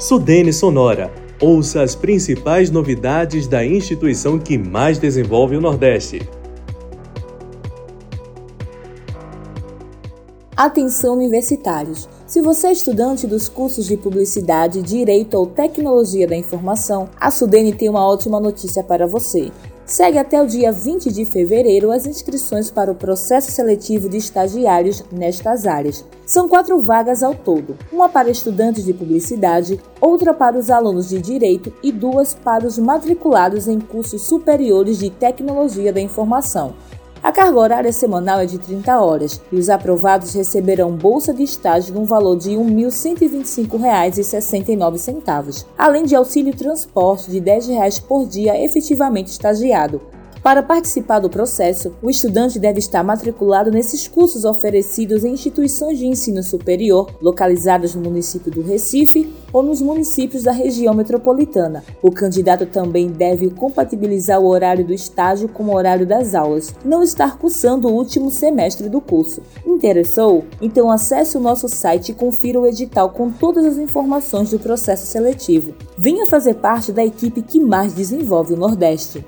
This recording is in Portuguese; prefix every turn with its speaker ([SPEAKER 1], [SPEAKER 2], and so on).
[SPEAKER 1] Sudene Sonora. Ouça as principais novidades da instituição que mais desenvolve o Nordeste.
[SPEAKER 2] Atenção universitários! Se você é estudante dos cursos de Publicidade, Direito ou Tecnologia da Informação, a Sudene tem uma ótima notícia para você. Segue até o dia 20 de fevereiro as inscrições para o processo seletivo de estagiários nestas áreas. São quatro vagas ao todo: uma para estudantes de publicidade, outra para os alunos de direito e duas para os matriculados em cursos superiores de tecnologia da informação. A carga horária semanal é de 30 horas e os aprovados receberão bolsa de estágio no valor de R$ 1.125,69, além de auxílio transporte de R$ 10 por dia efetivamente estagiado, para participar do processo, o estudante deve estar matriculado nesses cursos oferecidos em instituições de ensino superior localizadas no município do Recife ou nos municípios da região metropolitana. O candidato também deve compatibilizar o horário do estágio com o horário das aulas, não estar cursando o último semestre do curso. Interessou? Então acesse o nosso site e confira o edital com todas as informações do processo seletivo. Venha fazer parte da equipe que mais desenvolve o Nordeste.